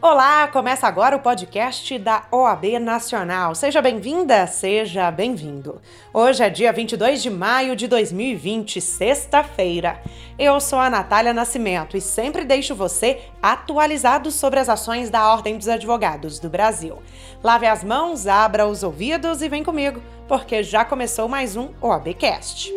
Olá, começa agora o podcast da OAB Nacional. Seja bem-vinda, seja bem-vindo. Hoje é dia 22 de maio de 2020, sexta-feira. Eu sou a Natália Nascimento e sempre deixo você atualizado sobre as ações da Ordem dos Advogados do Brasil. Lave as mãos, abra os ouvidos e vem comigo, porque já começou mais um OABcast.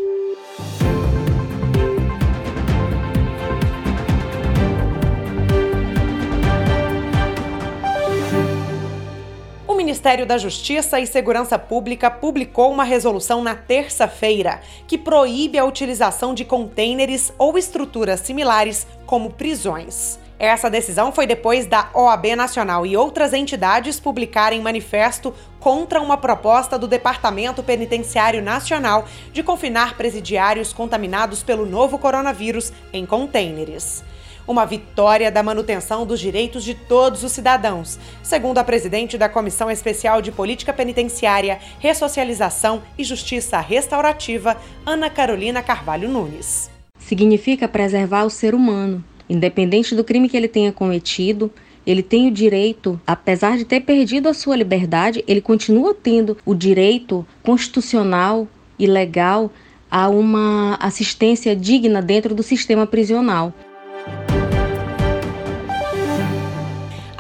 Ministério da Justiça e Segurança Pública publicou uma resolução na terça-feira que proíbe a utilização de contêineres ou estruturas similares como prisões. Essa decisão foi depois da OAB Nacional e outras entidades publicarem manifesto contra uma proposta do Departamento Penitenciário Nacional de confinar presidiários contaminados pelo novo coronavírus em contêineres uma vitória da manutenção dos direitos de todos os cidadãos, segundo a presidente da Comissão Especial de Política Penitenciária, Ressocialização e Justiça Restaurativa, Ana Carolina Carvalho Nunes. Significa preservar o ser humano, independente do crime que ele tenha cometido, ele tem o direito, apesar de ter perdido a sua liberdade, ele continua tendo o direito constitucional e legal a uma assistência digna dentro do sistema prisional.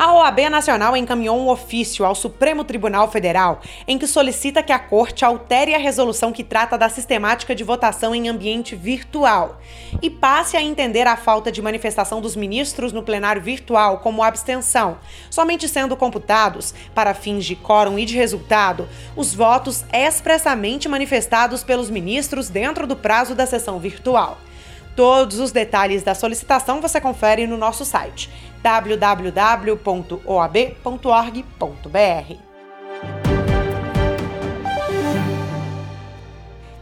A OAB Nacional encaminhou um ofício ao Supremo Tribunal Federal em que solicita que a Corte altere a resolução que trata da sistemática de votação em ambiente virtual e passe a entender a falta de manifestação dos ministros no plenário virtual como abstenção, somente sendo computados, para fins de quórum e de resultado, os votos expressamente manifestados pelos ministros dentro do prazo da sessão virtual. Todos os detalhes da solicitação você confere no nosso site www.oab.org.br.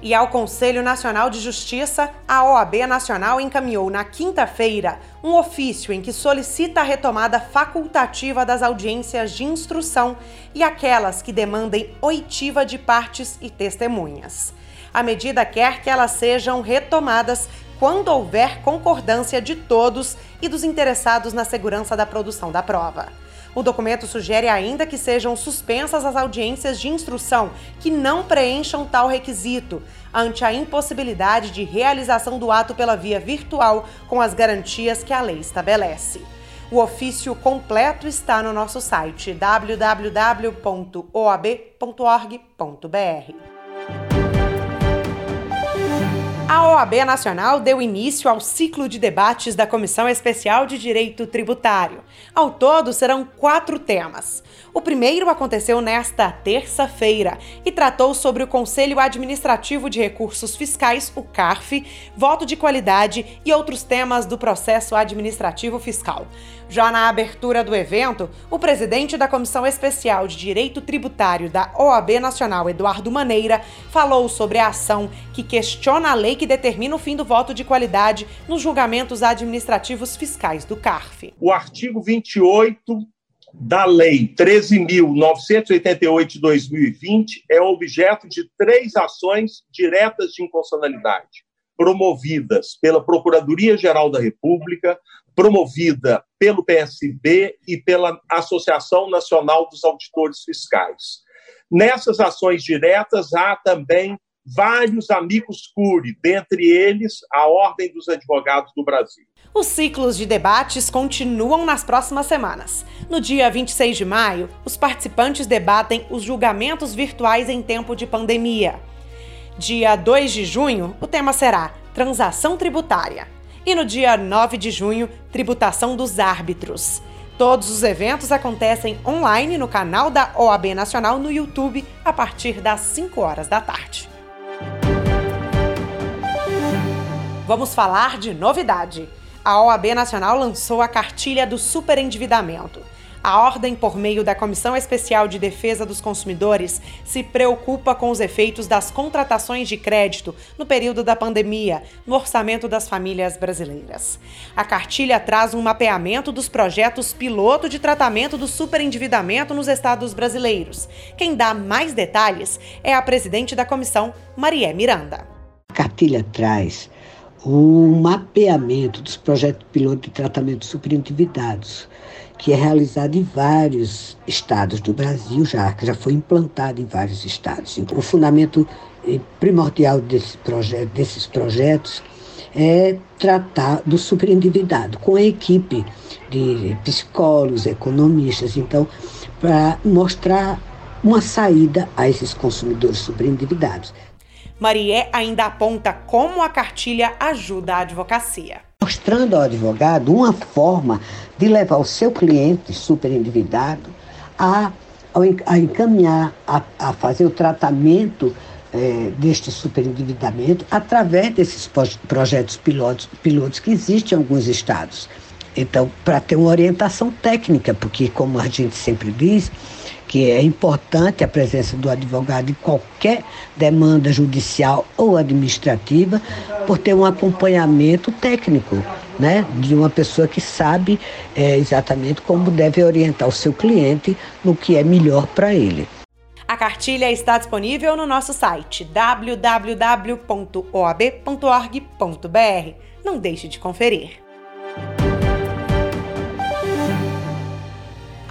E ao Conselho Nacional de Justiça, a OAB Nacional encaminhou na quinta-feira um ofício em que solicita a retomada facultativa das audiências de instrução e aquelas que demandem oitiva de partes e testemunhas. A medida quer que elas sejam retomadas quando houver concordância de todos e dos interessados na segurança da produção da prova. O documento sugere ainda que sejam suspensas as audiências de instrução que não preencham tal requisito, ante a impossibilidade de realização do ato pela via virtual com as garantias que a lei estabelece. O ofício completo está no nosso site www.oab.org.br. A OAB Nacional deu início ao ciclo de debates da Comissão Especial de Direito Tributário. Ao todo, serão quatro temas. O primeiro aconteceu nesta terça-feira e tratou sobre o Conselho Administrativo de Recursos Fiscais, o CARF, voto de qualidade e outros temas do processo administrativo fiscal. Já na abertura do evento, o presidente da Comissão Especial de Direito Tributário da OAB Nacional, Eduardo Maneira, falou sobre a ação que questiona a lei que determina o fim do voto de qualidade nos julgamentos administrativos fiscais do CARF. O artigo 28 da Lei 13.988 de 2020 é objeto de três ações diretas de inconstitucionalidade, promovidas pela Procuradoria-Geral da República, promovida pelo PSB e pela Associação Nacional dos Auditores Fiscais. Nessas ações diretas há também vários amigos curi, dentre eles a Ordem dos Advogados do Brasil. Os ciclos de debates continuam nas próximas semanas. No dia 26 de maio, os participantes debatem os julgamentos virtuais em tempo de pandemia. Dia 2 de junho, o tema será Transação Tributária e no dia 9 de junho, tributação dos árbitros. Todos os eventos acontecem online no canal da OAB Nacional no YouTube a partir das 5 horas da tarde. Vamos falar de novidade. A OAB Nacional lançou a cartilha do superendividamento. A ordem, por meio da Comissão Especial de Defesa dos Consumidores, se preocupa com os efeitos das contratações de crédito no período da pandemia no orçamento das famílias brasileiras. A cartilha traz um mapeamento dos projetos piloto de tratamento do superendividamento nos estados brasileiros. Quem dá mais detalhes é a presidente da comissão, Maria Miranda. A cartilha traz um mapeamento dos projetos piloto de tratamento de superendividados que é realizado em vários estados do Brasil já, que já foi implantado em vários estados. O fundamento eh, primordial desse projeto, desses projetos é tratar do superendividado com a equipe de psicólogos, economistas, então, para mostrar uma saída a esses consumidores superendividados. Marie ainda aponta como a cartilha ajuda a advocacia mostrando ao advogado uma forma de levar o seu cliente super endividado a, a encaminhar, a, a, fazer o tratamento é, deste superendividamento através desses projetos pilotos, pilotos que existem em alguns estados. Então, para ter uma orientação técnica, porque, como a gente sempre diz, que é importante a presença do advogado em qualquer demanda judicial ou administrativa, por ter um acompanhamento técnico, né, de uma pessoa que sabe é, exatamente como deve orientar o seu cliente no que é melhor para ele. A cartilha está disponível no nosso site www.oab.org.br. Não deixe de conferir.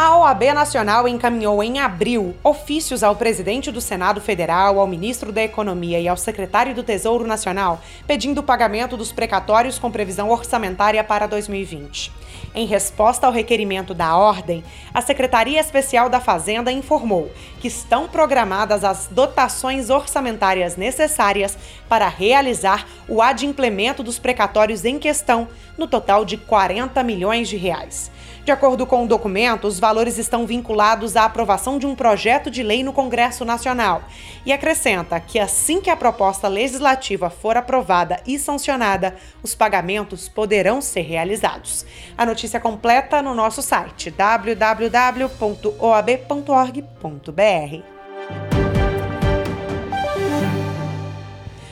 A OAB Nacional encaminhou em abril ofícios ao presidente do Senado Federal, ao ministro da Economia e ao secretário do Tesouro Nacional, pedindo o pagamento dos precatórios com previsão orçamentária para 2020. Em resposta ao requerimento da ordem, a Secretaria Especial da Fazenda informou que estão programadas as dotações orçamentárias necessárias para realizar o adimplemento dos precatórios em questão, no total de 40 milhões de reais. De acordo com o documento, os valores estão vinculados à aprovação de um projeto de lei no Congresso Nacional e acrescenta que assim que a proposta legislativa for aprovada e sancionada, os pagamentos poderão ser realizados. A notícia completa no nosso site www.oab.org.br.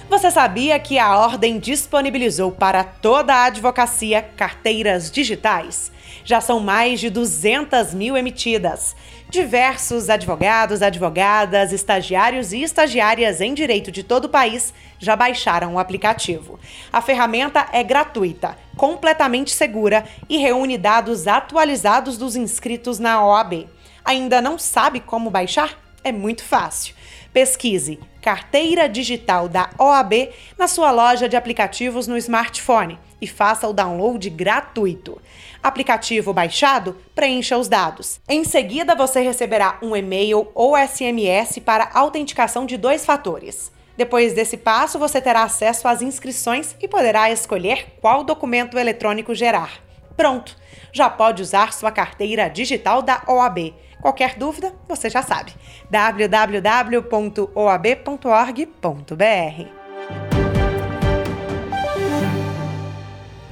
Você sabia que a Ordem disponibilizou para toda a advocacia carteiras digitais? Já são mais de 200 mil emitidas. Diversos advogados, advogadas, estagiários e estagiárias em direito de todo o país já baixaram o aplicativo. A ferramenta é gratuita, completamente segura e reúne dados atualizados dos inscritos na OAB. Ainda não sabe como baixar? É muito fácil. Pesquise Carteira Digital da OAB na sua loja de aplicativos no smartphone e faça o download gratuito. Aplicativo baixado, preencha os dados. Em seguida, você receberá um e-mail ou SMS para autenticação de dois fatores. Depois desse passo, você terá acesso às inscrições e poderá escolher qual documento eletrônico gerar. Pronto! Já pode usar sua carteira digital da OAB Qualquer dúvida, você já sabe. www.oab.org.br.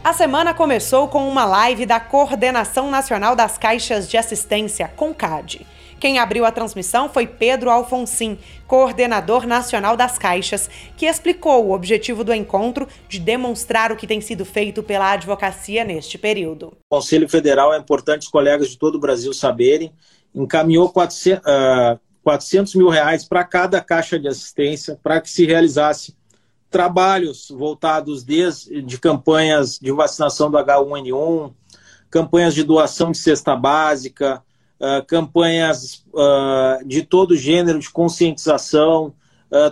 A semana começou com uma live da Coordenação Nacional das Caixas de Assistência, CONCAD. Quem abriu a transmissão foi Pedro Alfonsim, coordenador nacional das caixas, que explicou o objetivo do encontro de demonstrar o que tem sido feito pela advocacia neste período. O Conselho Federal é importante os colegas de todo o Brasil saberem encaminhou 400, uh, 400 mil reais para cada caixa de assistência para que se realizasse trabalhos voltados desde de campanhas de vacinação do H1N1, campanhas de doação de cesta básica, uh, campanhas uh, de todo gênero de conscientização,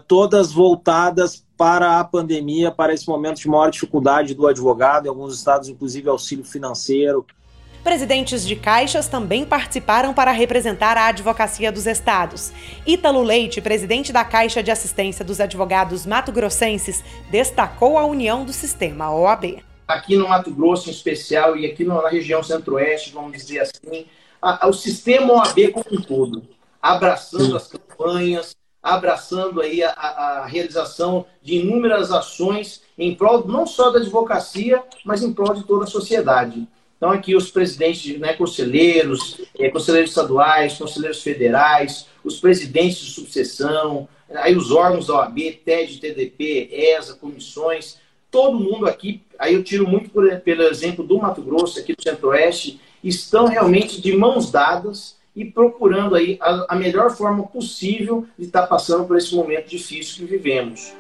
todas voltadas para a pandemia, para esse momento de maior dificuldade do advogado, em alguns estados, inclusive auxílio financeiro. Presidentes de caixas também participaram para representar a advocacia dos estados. Ítalo Leite, presidente da Caixa de Assistência dos Advogados Mato-Grossenses, destacou a união do sistema OAB. Aqui no Mato Grosso em especial e aqui na região centro-oeste, vamos dizer assim, a, a, o sistema OAB como um todo, abraçando as campanhas, abraçando aí a, a, realização de inúmeras ações em prol não só da advocacia, mas em prol de toda a sociedade. Então, aqui os presidentes, né, conselheiros, é, conselheiros estaduais, conselheiros federais, os presidentes de subseção, aí os órgãos da OAB, TED, TDP, ESA, comissões, todo mundo aqui, aí eu tiro muito por, pelo exemplo do Mato Grosso, aqui do Centro-Oeste, estão realmente de mãos dadas e procurando aí a, a melhor forma possível de estar passando por esse momento difícil que vivemos.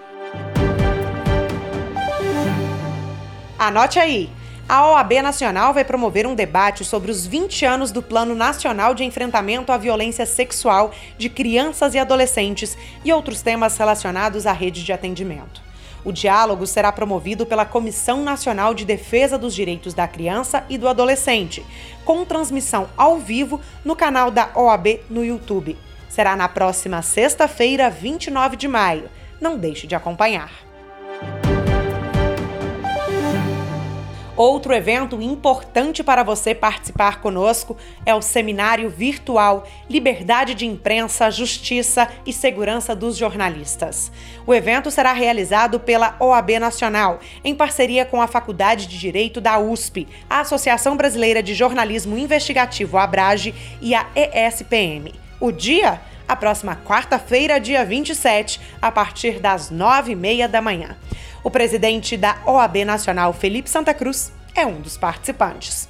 Anote aí a OAB Nacional vai promover um debate sobre os 20 anos do Plano Nacional de Enfrentamento à Violência Sexual de Crianças e Adolescentes e outros temas relacionados à rede de atendimento. O diálogo será promovido pela Comissão Nacional de Defesa dos Direitos da Criança e do Adolescente, com transmissão ao vivo no canal da OAB no YouTube. Será na próxima sexta-feira, 29 de maio. Não deixe de acompanhar. Outro evento importante para você participar conosco é o seminário virtual Liberdade de Imprensa, Justiça e Segurança dos Jornalistas. O evento será realizado pela OAB Nacional, em parceria com a Faculdade de Direito da USP, a Associação Brasileira de Jornalismo Investigativo Abrage e a ESPM. O dia? A próxima quarta-feira, dia 27, a partir das nove e meia da manhã. O presidente da OAB Nacional, Felipe Santa Cruz, é um dos participantes.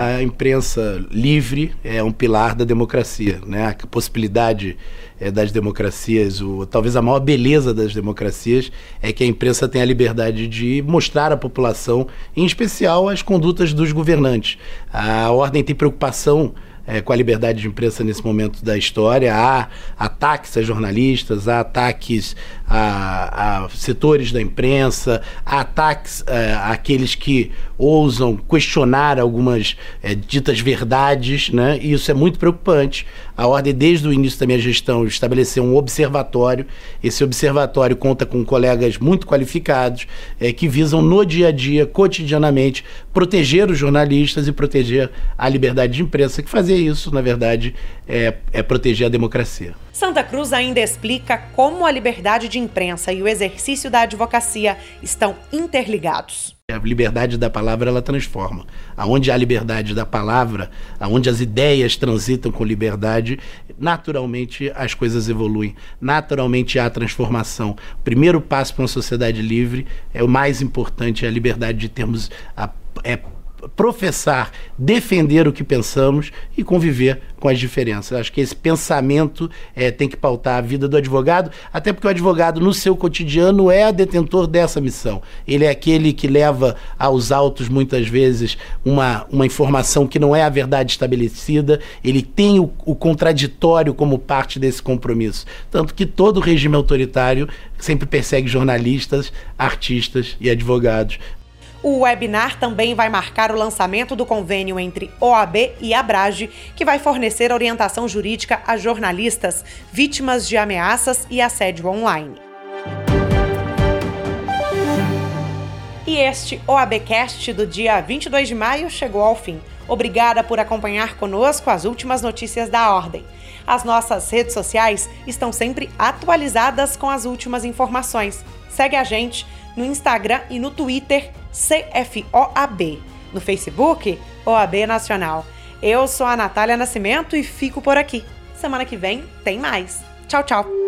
A imprensa livre é um pilar da democracia, né? A possibilidade é, das democracias, o, talvez a maior beleza das democracias é que a imprensa tem a liberdade de mostrar à população, em especial as condutas dos governantes. A ordem tem preocupação é, com a liberdade de imprensa nesse momento da história. Há ataques a jornalistas, há ataques a, a setores da imprensa, há ataques é, àqueles que ousam questionar algumas é, ditas verdades, né? e isso é muito preocupante. A Ordem, desde o início da minha gestão, estabeleceu um observatório. Esse observatório conta com colegas muito qualificados é, que visam, no dia a dia, cotidianamente, proteger os jornalistas e proteger a liberdade de imprensa, que fazer isso, na verdade, é, é proteger a democracia. Santa Cruz ainda explica como a liberdade de imprensa e o exercício da advocacia estão interligados. A liberdade da palavra ela transforma. Aonde há liberdade da palavra, aonde as ideias transitam com liberdade, naturalmente as coisas evoluem. Naturalmente há transformação. O primeiro passo para uma sociedade livre é o mais importante, é a liberdade de termos a, é professar, defender o que pensamos e conviver com as diferenças. Acho que esse pensamento é, tem que pautar a vida do advogado, até porque o advogado, no seu cotidiano, é detentor dessa missão. Ele é aquele que leva aos autos, muitas vezes, uma, uma informação que não é a verdade estabelecida, ele tem o, o contraditório como parte desse compromisso. Tanto que todo regime autoritário sempre persegue jornalistas, artistas e advogados, o webinar também vai marcar o lançamento do convênio entre OAB e Abrage, que vai fornecer orientação jurídica a jornalistas vítimas de ameaças e assédio online. E este OABcast do dia 22 de maio chegou ao fim. Obrigada por acompanhar conosco as últimas notícias da Ordem. As nossas redes sociais estão sempre atualizadas com as últimas informações. Segue a gente no Instagram e no Twitter CFOAB. No Facebook, OAB Nacional. Eu sou a Natália Nascimento e fico por aqui. Semana que vem tem mais. Tchau, tchau.